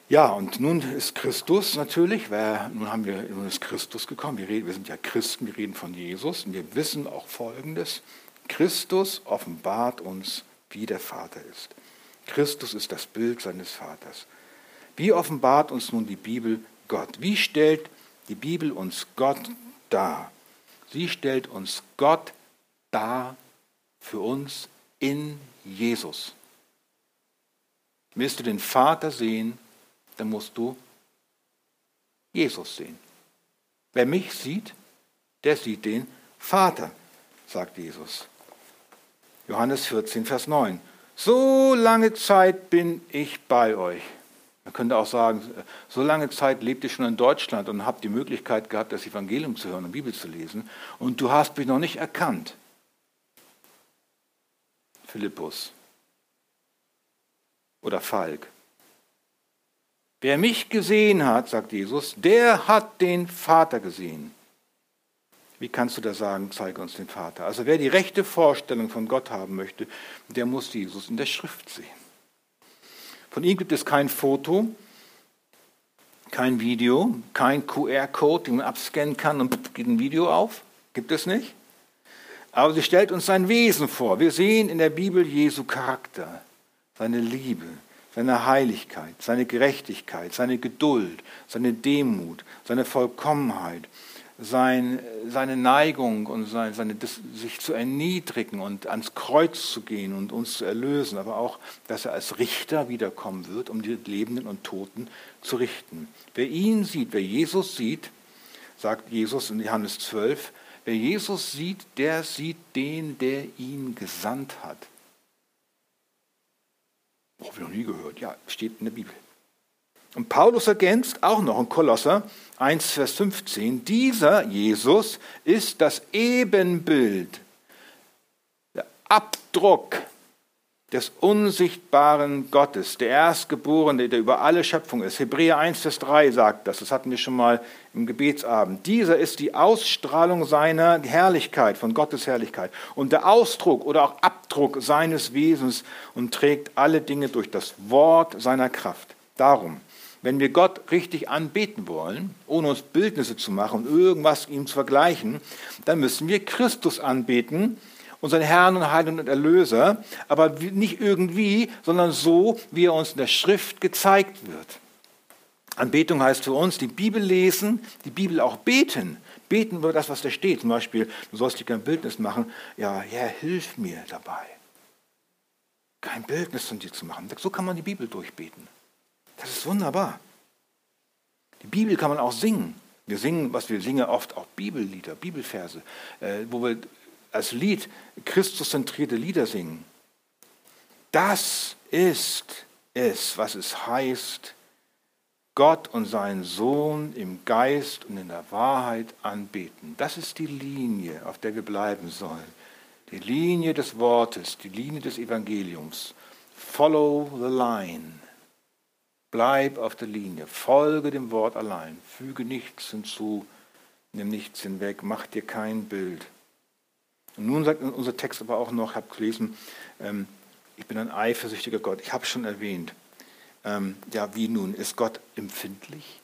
Ja, und nun ist Christus natürlich, weil nun haben wir, nun ist Christus gekommen. Wir, reden, wir sind ja Christen, wir reden von Jesus und wir wissen auch Folgendes. Christus offenbart uns, wie der Vater ist. Christus ist das Bild seines Vaters. Wie offenbart uns nun die Bibel Gott? Wie stellt die Bibel uns Gott dar? Sie stellt uns Gott dar für uns in Jesus. Willst du den Vater sehen, dann musst du Jesus sehen. Wer mich sieht, der sieht den Vater, sagt Jesus. Johannes 14, Vers 9. So lange Zeit bin ich bei euch. Man könnte auch sagen, so lange Zeit lebt ihr schon in Deutschland und habt die Möglichkeit gehabt, das Evangelium zu hören und Bibel zu lesen, und du hast mich noch nicht erkannt. Philippus oder Falk. Wer mich gesehen hat, sagt Jesus, der hat den Vater gesehen. Wie kannst du da sagen, zeige uns den Vater? Also wer die rechte Vorstellung von Gott haben möchte, der muss Jesus in der Schrift sehen. Von ihm gibt es kein Foto, kein Video, kein QR-Code, den man abscannen kann und geht ein Video auf. Gibt es nicht. Aber sie stellt uns sein Wesen vor. Wir sehen in der Bibel Jesu Charakter, seine Liebe, seine Heiligkeit, seine Gerechtigkeit, seine Geduld, seine Demut, seine Vollkommenheit, sein, seine Neigung und sein, seine, sich zu erniedrigen und ans Kreuz zu gehen und uns zu erlösen, aber auch, dass er als Richter wiederkommen wird, um die Lebenden und Toten zu richten. Wer ihn sieht, wer Jesus sieht, sagt Jesus in Johannes 12, wer Jesus sieht, der sieht den, der ihn gesandt hat. Oh, habe ich noch nie gehört. Ja, steht in der Bibel. Und Paulus ergänzt auch noch in Kolosser 1, Vers 15, dieser Jesus ist das Ebenbild, der Abdruck des unsichtbaren Gottes, der Erstgeborene, der über alle Schöpfung ist. Hebräer 1, Vers 3 sagt das, das hatten wir schon mal im Gebetsabend. Dieser ist die Ausstrahlung seiner Herrlichkeit, von Gottes Herrlichkeit und der Ausdruck oder auch Abdruck seines Wesens und trägt alle Dinge durch das Wort seiner Kraft. Darum, wenn wir Gott richtig anbeten wollen, ohne uns Bildnisse zu machen und irgendwas ihm zu vergleichen, dann müssen wir Christus anbeten, unseren Herrn und Heiligen und Erlöser, aber nicht irgendwie, sondern so, wie er uns in der Schrift gezeigt wird. Anbetung heißt für uns die Bibel lesen, die Bibel auch beten. Beten über das, was da steht. Zum Beispiel, du sollst dir kein Bildnis machen. Ja, Herr, hilf mir dabei. Kein Bildnis von dir zu machen. So kann man die Bibel durchbeten. Das ist wunderbar. Die Bibel kann man auch singen. Wir singen, was wir singen, oft auch Bibellieder, Bibelverse, äh, wo wir als Lied Christuszentrierte Lieder singen. Das ist es, was es heißt, Gott und seinen Sohn im Geist und in der Wahrheit anbeten. Das ist die Linie, auf der wir bleiben sollen. Die Linie des Wortes, die Linie des Evangeliums. Follow the line. Bleib auf der Linie. Folge dem Wort allein. Füge nichts hinzu, nimm nichts hinweg, mach dir kein Bild. Und nun sagt unser Text aber auch noch, ich habe gelesen, ähm, ich bin ein eifersüchtiger Gott. Ich habe schon erwähnt. Ähm, ja, wie nun? Ist Gott empfindlich?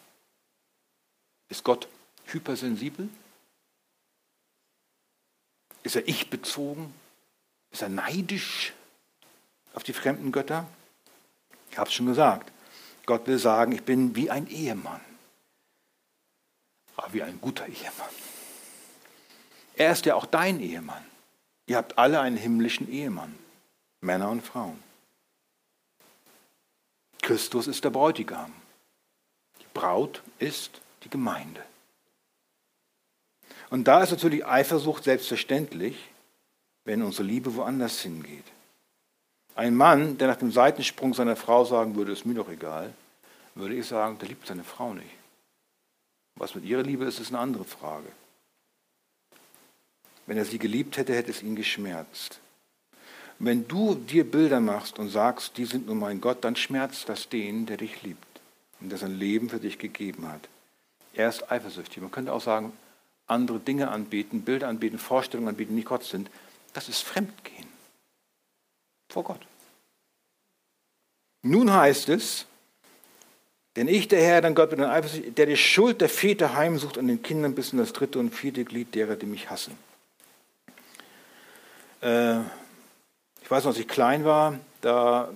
Ist Gott hypersensibel? Ist er ich-bezogen? Ist er neidisch auf die fremden Götter? Ich habe es schon gesagt. Gott will sagen, ich bin wie ein Ehemann. Aber wie ein guter Ehemann. Er ist ja auch dein Ehemann. Ihr habt alle einen himmlischen Ehemann, Männer und Frauen. Christus ist der Bräutigam. Die Braut ist die Gemeinde. Und da ist natürlich Eifersucht selbstverständlich, wenn unsere Liebe woanders hingeht. Ein Mann, der nach dem Seitensprung seiner Frau sagen würde, ist mir doch egal, würde ich sagen, der liebt seine Frau nicht. Was mit ihrer Liebe ist, ist eine andere Frage. Wenn er sie geliebt hätte, hätte es ihn geschmerzt. wenn du dir Bilder machst und sagst, die sind nur mein Gott, dann schmerzt das den, der dich liebt und der sein Leben für dich gegeben hat. Er ist eifersüchtig. Man könnte auch sagen, andere Dinge anbeten, Bilder anbeten, Vorstellungen anbeten, die nicht Gott sind. Das ist Fremdgehen vor Gott. Nun heißt es, denn ich, der Herr, dein Gott, bin ein eifersüchtig, der die Schuld der Väter heimsucht an den Kindern bis in das dritte und vierte Glied derer, die mich hassen. Äh, ich weiß noch, als ich klein war, da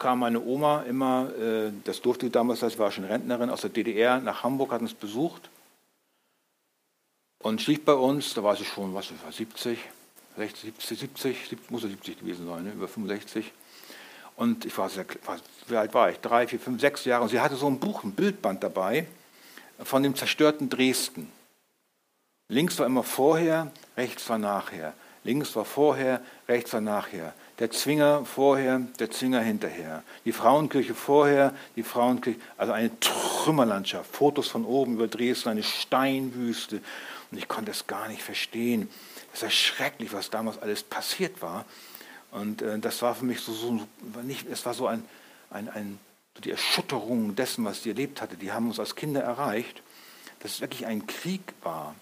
kam meine Oma immer, äh, das durfte damals, ich war schon Rentnerin, aus der DDR nach Hamburg, hat uns besucht und schlief bei uns, da war sie schon, was war 70, 60, 70, 70, muss er 70 gewesen sein, ne? über 65. Und ich war sehr, wie alt war ich? Drei, vier, fünf, sechs Jahre. Und sie hatte so ein Buch, ein Bildband dabei von dem zerstörten Dresden. Links war immer vorher, rechts war nachher. Links war vorher, rechts war nachher. Der Zwinger vorher, der Zwinger hinterher. Die Frauenkirche vorher, die Frauenkirche, also eine Trümmerlandschaft. Fotos von oben über Dresden, eine Steinwüste. Und ich konnte es gar nicht verstehen. Es ist schrecklich, was damals alles passiert war. Und äh, das war für mich so, so nicht, es war so ein, ein, ein so die Erschütterung dessen, was sie erlebt hatte. Die haben uns als Kinder erreicht, dass es wirklich ein Krieg war.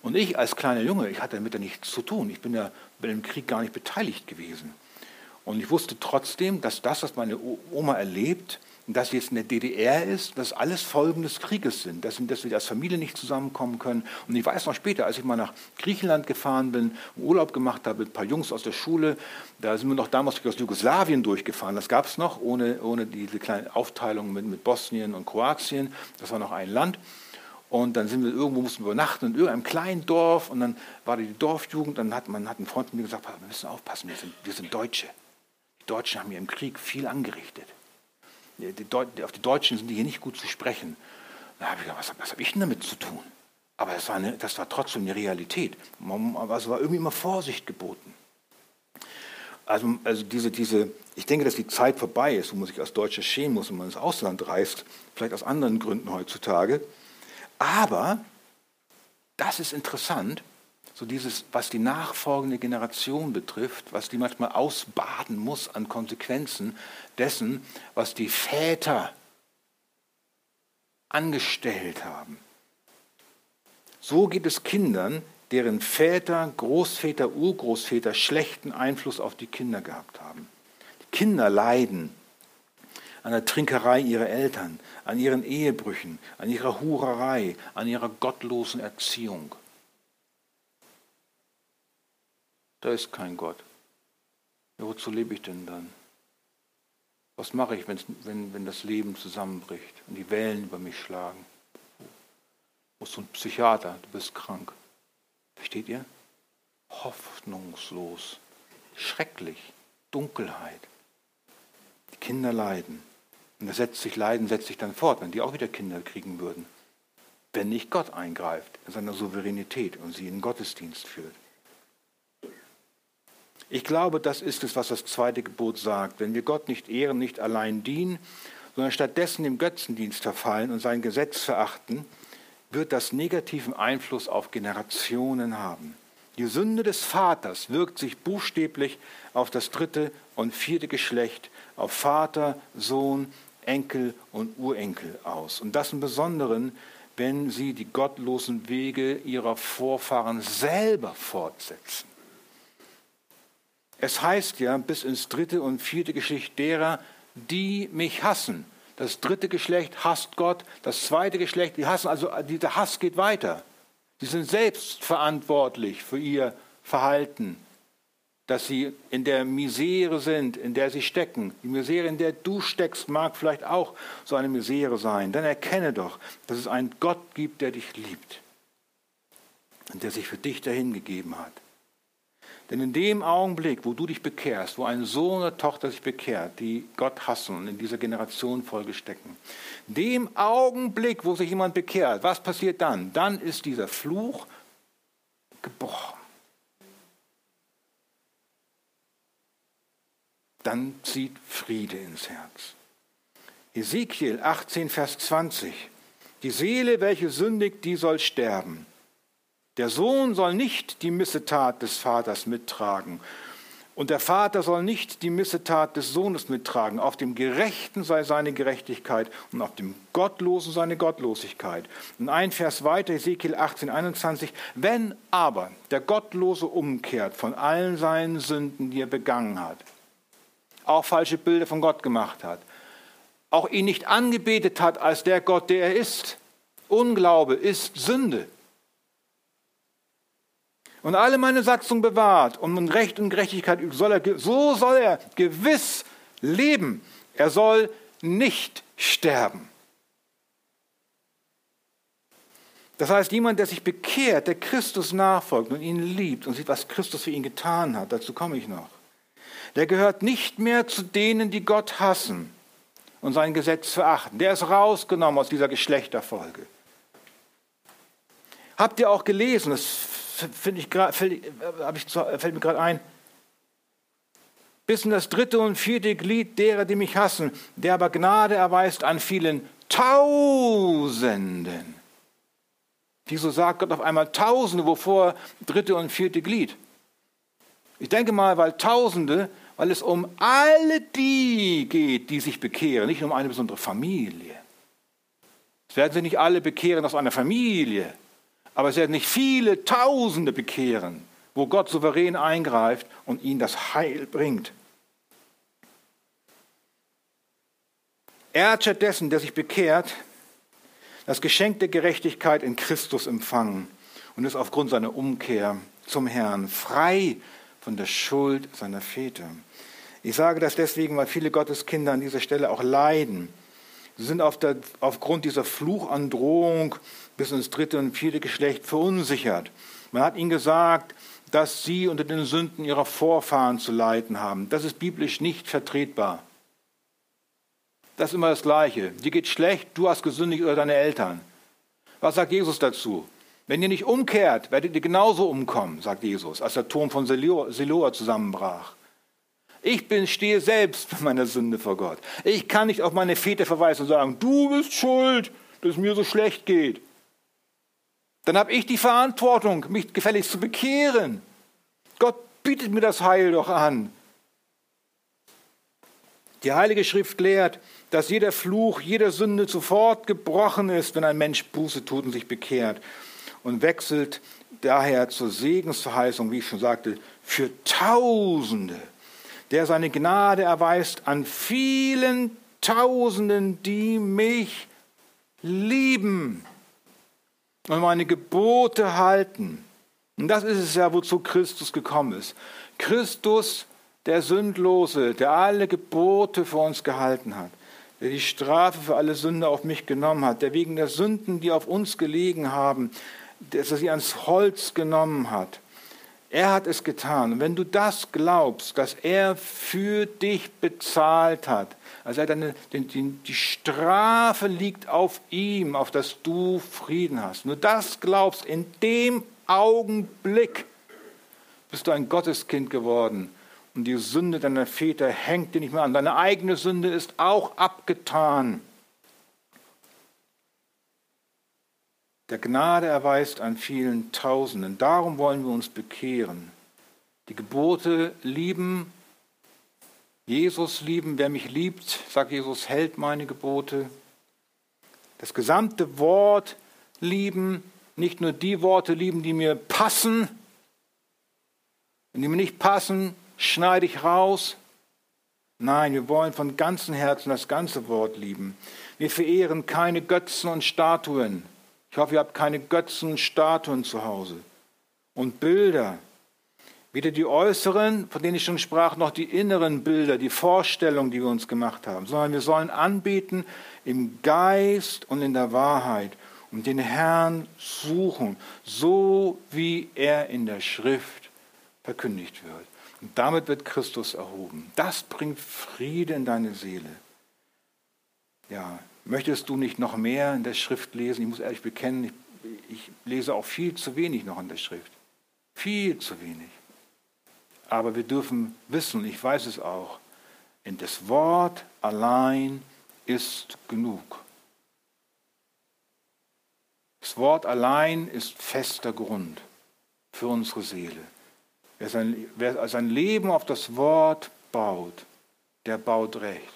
Und ich als kleiner Junge, ich hatte damit ja nichts zu tun. Ich bin ja bei dem Krieg gar nicht beteiligt gewesen. Und ich wusste trotzdem, dass das, was meine Oma erlebt, dass sie jetzt in der DDR ist, dass alles Folgen des Krieges sind, dass, dass wir als Familie nicht zusammenkommen können. Und ich weiß noch später, als ich mal nach Griechenland gefahren bin, Urlaub gemacht habe mit ein paar Jungs aus der Schule, da sind wir noch damals aus Jugoslawien durchgefahren. Das gab es noch, ohne, ohne diese kleine Aufteilung mit, mit Bosnien und Kroatien. Das war noch ein Land. Und dann sind wir irgendwo, mussten wir übernachten in irgendeinem kleinen Dorf und dann war die Dorfjugend, dann hat man hat ein Freund mir gesagt, wir müssen aufpassen, wir sind, wir sind Deutsche. Die Deutschen haben hier im Krieg viel angerichtet die, auf die Deutschen sind die hier nicht gut zu sprechen. Da habe ich gedacht, was, was habe ich denn damit zu tun? Aber das war, eine, das war trotzdem eine Realität. Also war irgendwie immer Vorsicht geboten. Also, also diese, diese, ich denke, dass die Zeit vorbei ist, wo man sich als Deutscher schämen muss, wenn man ins Ausland reist, vielleicht aus anderen Gründen heutzutage. Aber das ist interessant, so dieses, was die nachfolgende Generation betrifft, was die manchmal ausbaden muss an Konsequenzen dessen, was die Väter angestellt haben. So geht es Kindern, deren Väter, Großväter, Urgroßväter schlechten Einfluss auf die Kinder gehabt haben. Die Kinder leiden an der Trinkerei ihrer Eltern, an ihren Ehebrüchen, an ihrer Hurerei, an ihrer gottlosen Erziehung. Da ist kein Gott. Ja, wozu lebe ich denn dann? Was mache ich, wenn, wenn das Leben zusammenbricht und die Wellen über mich schlagen? Du ein Psychiater, du bist krank. Versteht ihr? Hoffnungslos, schrecklich, Dunkelheit. Die Kinder leiden. Und das setzt sich Leiden setzt sich dann fort, wenn die auch wieder Kinder kriegen würden. Wenn nicht Gott eingreift in seiner Souveränität und sie in den Gottesdienst führt. Ich glaube, das ist es, was das zweite Gebot sagt. Wenn wir Gott nicht ehren, nicht allein dienen, sondern stattdessen dem Götzendienst verfallen und sein Gesetz verachten, wird das negativen Einfluss auf Generationen haben. Die Sünde des Vaters wirkt sich buchstäblich auf das dritte und vierte Geschlecht, auf Vater, Sohn, Enkel und Urenkel aus. Und das im Besonderen, wenn sie die gottlosen Wege ihrer Vorfahren selber fortsetzen. Es heißt ja bis ins dritte und vierte Geschlecht derer, die mich hassen. Das dritte Geschlecht hasst Gott, das zweite Geschlecht, die hassen, also dieser Hass geht weiter. Sie sind selbst verantwortlich für ihr Verhalten, dass sie in der Misere sind, in der sie stecken. Die Misere, in der du steckst, mag vielleicht auch so eine Misere sein. Dann erkenne doch, dass es einen Gott gibt, der dich liebt und der sich für dich dahingegeben hat. Denn in dem Augenblick, wo du dich bekehrst, wo ein Sohn oder Tochter sich bekehrt, die Gott hassen und in dieser Generation Folge stecken, dem Augenblick, wo sich jemand bekehrt, was passiert dann? Dann ist dieser Fluch gebrochen. Dann zieht Friede ins Herz. Ezekiel 18, Vers 20. Die Seele, welche sündigt, die soll sterben. Der Sohn soll nicht die Missetat des Vaters mittragen. Und der Vater soll nicht die Missetat des Sohnes mittragen. Auf dem Gerechten sei seine Gerechtigkeit und auf dem Gottlosen seine Gottlosigkeit. Und ein Vers weiter, Ezekiel 18, 21. Wenn aber der Gottlose umkehrt von allen seinen Sünden, die er begangen hat, auch falsche Bilder von Gott gemacht hat, auch ihn nicht angebetet hat als der Gott, der er ist, Unglaube ist Sünde und alle meine Satzungen bewahrt und Recht und Gerechtigkeit übt, soll er, so soll er gewiss leben. Er soll nicht sterben. Das heißt, jemand, der sich bekehrt, der Christus nachfolgt und ihn liebt und sieht, was Christus für ihn getan hat, dazu komme ich noch, der gehört nicht mehr zu denen, die Gott hassen und sein Gesetz verachten. Der ist rausgenommen aus dieser Geschlechterfolge. Habt ihr auch gelesen, das finde ich grad, fällt, ich, fällt mir gerade ein, bis in das dritte und vierte Glied derer, die mich hassen, der aber Gnade erweist an vielen Tausenden. Wieso sagt Gott auf einmal Tausende, wovor dritte und vierte Glied? Ich denke mal, weil Tausende, weil es um alle die geht, die sich bekehren, nicht um eine besondere Familie. Es werden sich nicht alle bekehren aus einer Familie, aber es werden nicht viele Tausende bekehren, wo Gott souverän eingreift und ihnen das Heil bringt. Er hat stattdessen, der sich bekehrt, das Geschenk der Gerechtigkeit in Christus empfangen und ist aufgrund seiner Umkehr zum Herrn frei von der Schuld seiner Väter. Ich sage das deswegen, weil viele Gotteskinder an dieser Stelle auch leiden. Sie sind auf der, aufgrund dieser Fluchandrohung bis ins dritte und vierte Geschlecht verunsichert. Man hat ihnen gesagt, dass sie unter den Sünden ihrer Vorfahren zu leiden haben. Das ist biblisch nicht vertretbar. Das ist immer das Gleiche. Dir geht schlecht, du hast gesündigt oder deine Eltern. Was sagt Jesus dazu? Wenn ihr nicht umkehrt, werdet ihr genauso umkommen, sagt Jesus, als der Turm von Siloa zusammenbrach. Ich bin, stehe selbst mit meiner Sünde vor Gott. Ich kann nicht auf meine Väter verweisen und sagen, du bist schuld, dass es mir so schlecht geht dann habe ich die Verantwortung, mich gefälligst zu bekehren. Gott bietet mir das Heil doch an. Die Heilige Schrift lehrt, dass jeder Fluch, jede Sünde sofort gebrochen ist, wenn ein Mensch Buße tut und sich bekehrt und wechselt daher zur Segensverheißung, wie ich schon sagte, für Tausende, der seine Gnade erweist an vielen Tausenden, die mich lieben und meine Gebote halten. Und das ist es ja, wozu Christus gekommen ist. Christus, der Sündlose, der alle Gebote für uns gehalten hat, der die Strafe für alle Sünde auf mich genommen hat, der wegen der Sünden, die auf uns gelegen haben, dass er sie ans Holz genommen hat. Er hat es getan. Und wenn du das glaubst, dass er für dich bezahlt hat, also deine, die, die Strafe liegt auf ihm, auf dass du Frieden hast. Nur das glaubst, in dem Augenblick bist du ein Gotteskind geworden. Und die Sünde deiner Väter hängt dir nicht mehr an. Deine eigene Sünde ist auch abgetan. Der Gnade erweist an vielen Tausenden. Darum wollen wir uns bekehren. Die Gebote lieben Jesus lieben, wer mich liebt, sagt Jesus, hält meine Gebote. Das gesamte Wort lieben, nicht nur die Worte lieben, die mir passen. Wenn die mir nicht passen, schneide ich raus. Nein, wir wollen von ganzem Herzen das ganze Wort lieben. Wir verehren keine Götzen und Statuen. Ich hoffe, ihr habt keine Götzen und Statuen zu Hause. Und Bilder. Weder die äußeren, von denen ich schon sprach, noch die inneren Bilder, die Vorstellungen, die wir uns gemacht haben, sondern wir sollen anbeten im Geist und in der Wahrheit und den Herrn suchen, so wie er in der Schrift verkündigt wird. Und damit wird Christus erhoben. Das bringt Friede in deine Seele. Ja, möchtest du nicht noch mehr in der Schrift lesen? Ich muss ehrlich bekennen, ich, ich lese auch viel zu wenig noch in der Schrift. Viel zu wenig. Aber wir dürfen wissen, ich weiß es auch, in das Wort allein ist genug. Das Wort allein ist fester Grund für unsere Seele. Wer sein, wer sein Leben auf das Wort baut, der baut recht.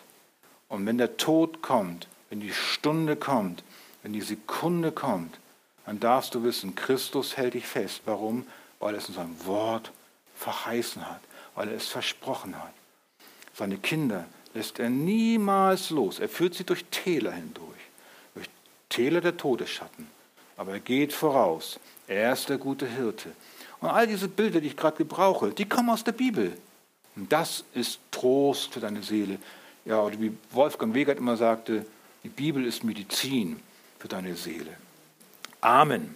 Und wenn der Tod kommt, wenn die Stunde kommt, wenn die Sekunde kommt, dann darfst du wissen, Christus hält dich fest. Warum? Weil es in seinem Wort verheißen hat, weil er es versprochen hat. Seine Kinder lässt er niemals los. Er führt sie durch Täler hindurch, durch Täler der Todesschatten. Aber er geht voraus. Er ist der gute Hirte. Und all diese Bilder, die ich gerade gebrauche, die kommen aus der Bibel. Und das ist Trost für deine Seele. Ja, oder wie Wolfgang Wegert immer sagte, die Bibel ist Medizin für deine Seele. Amen.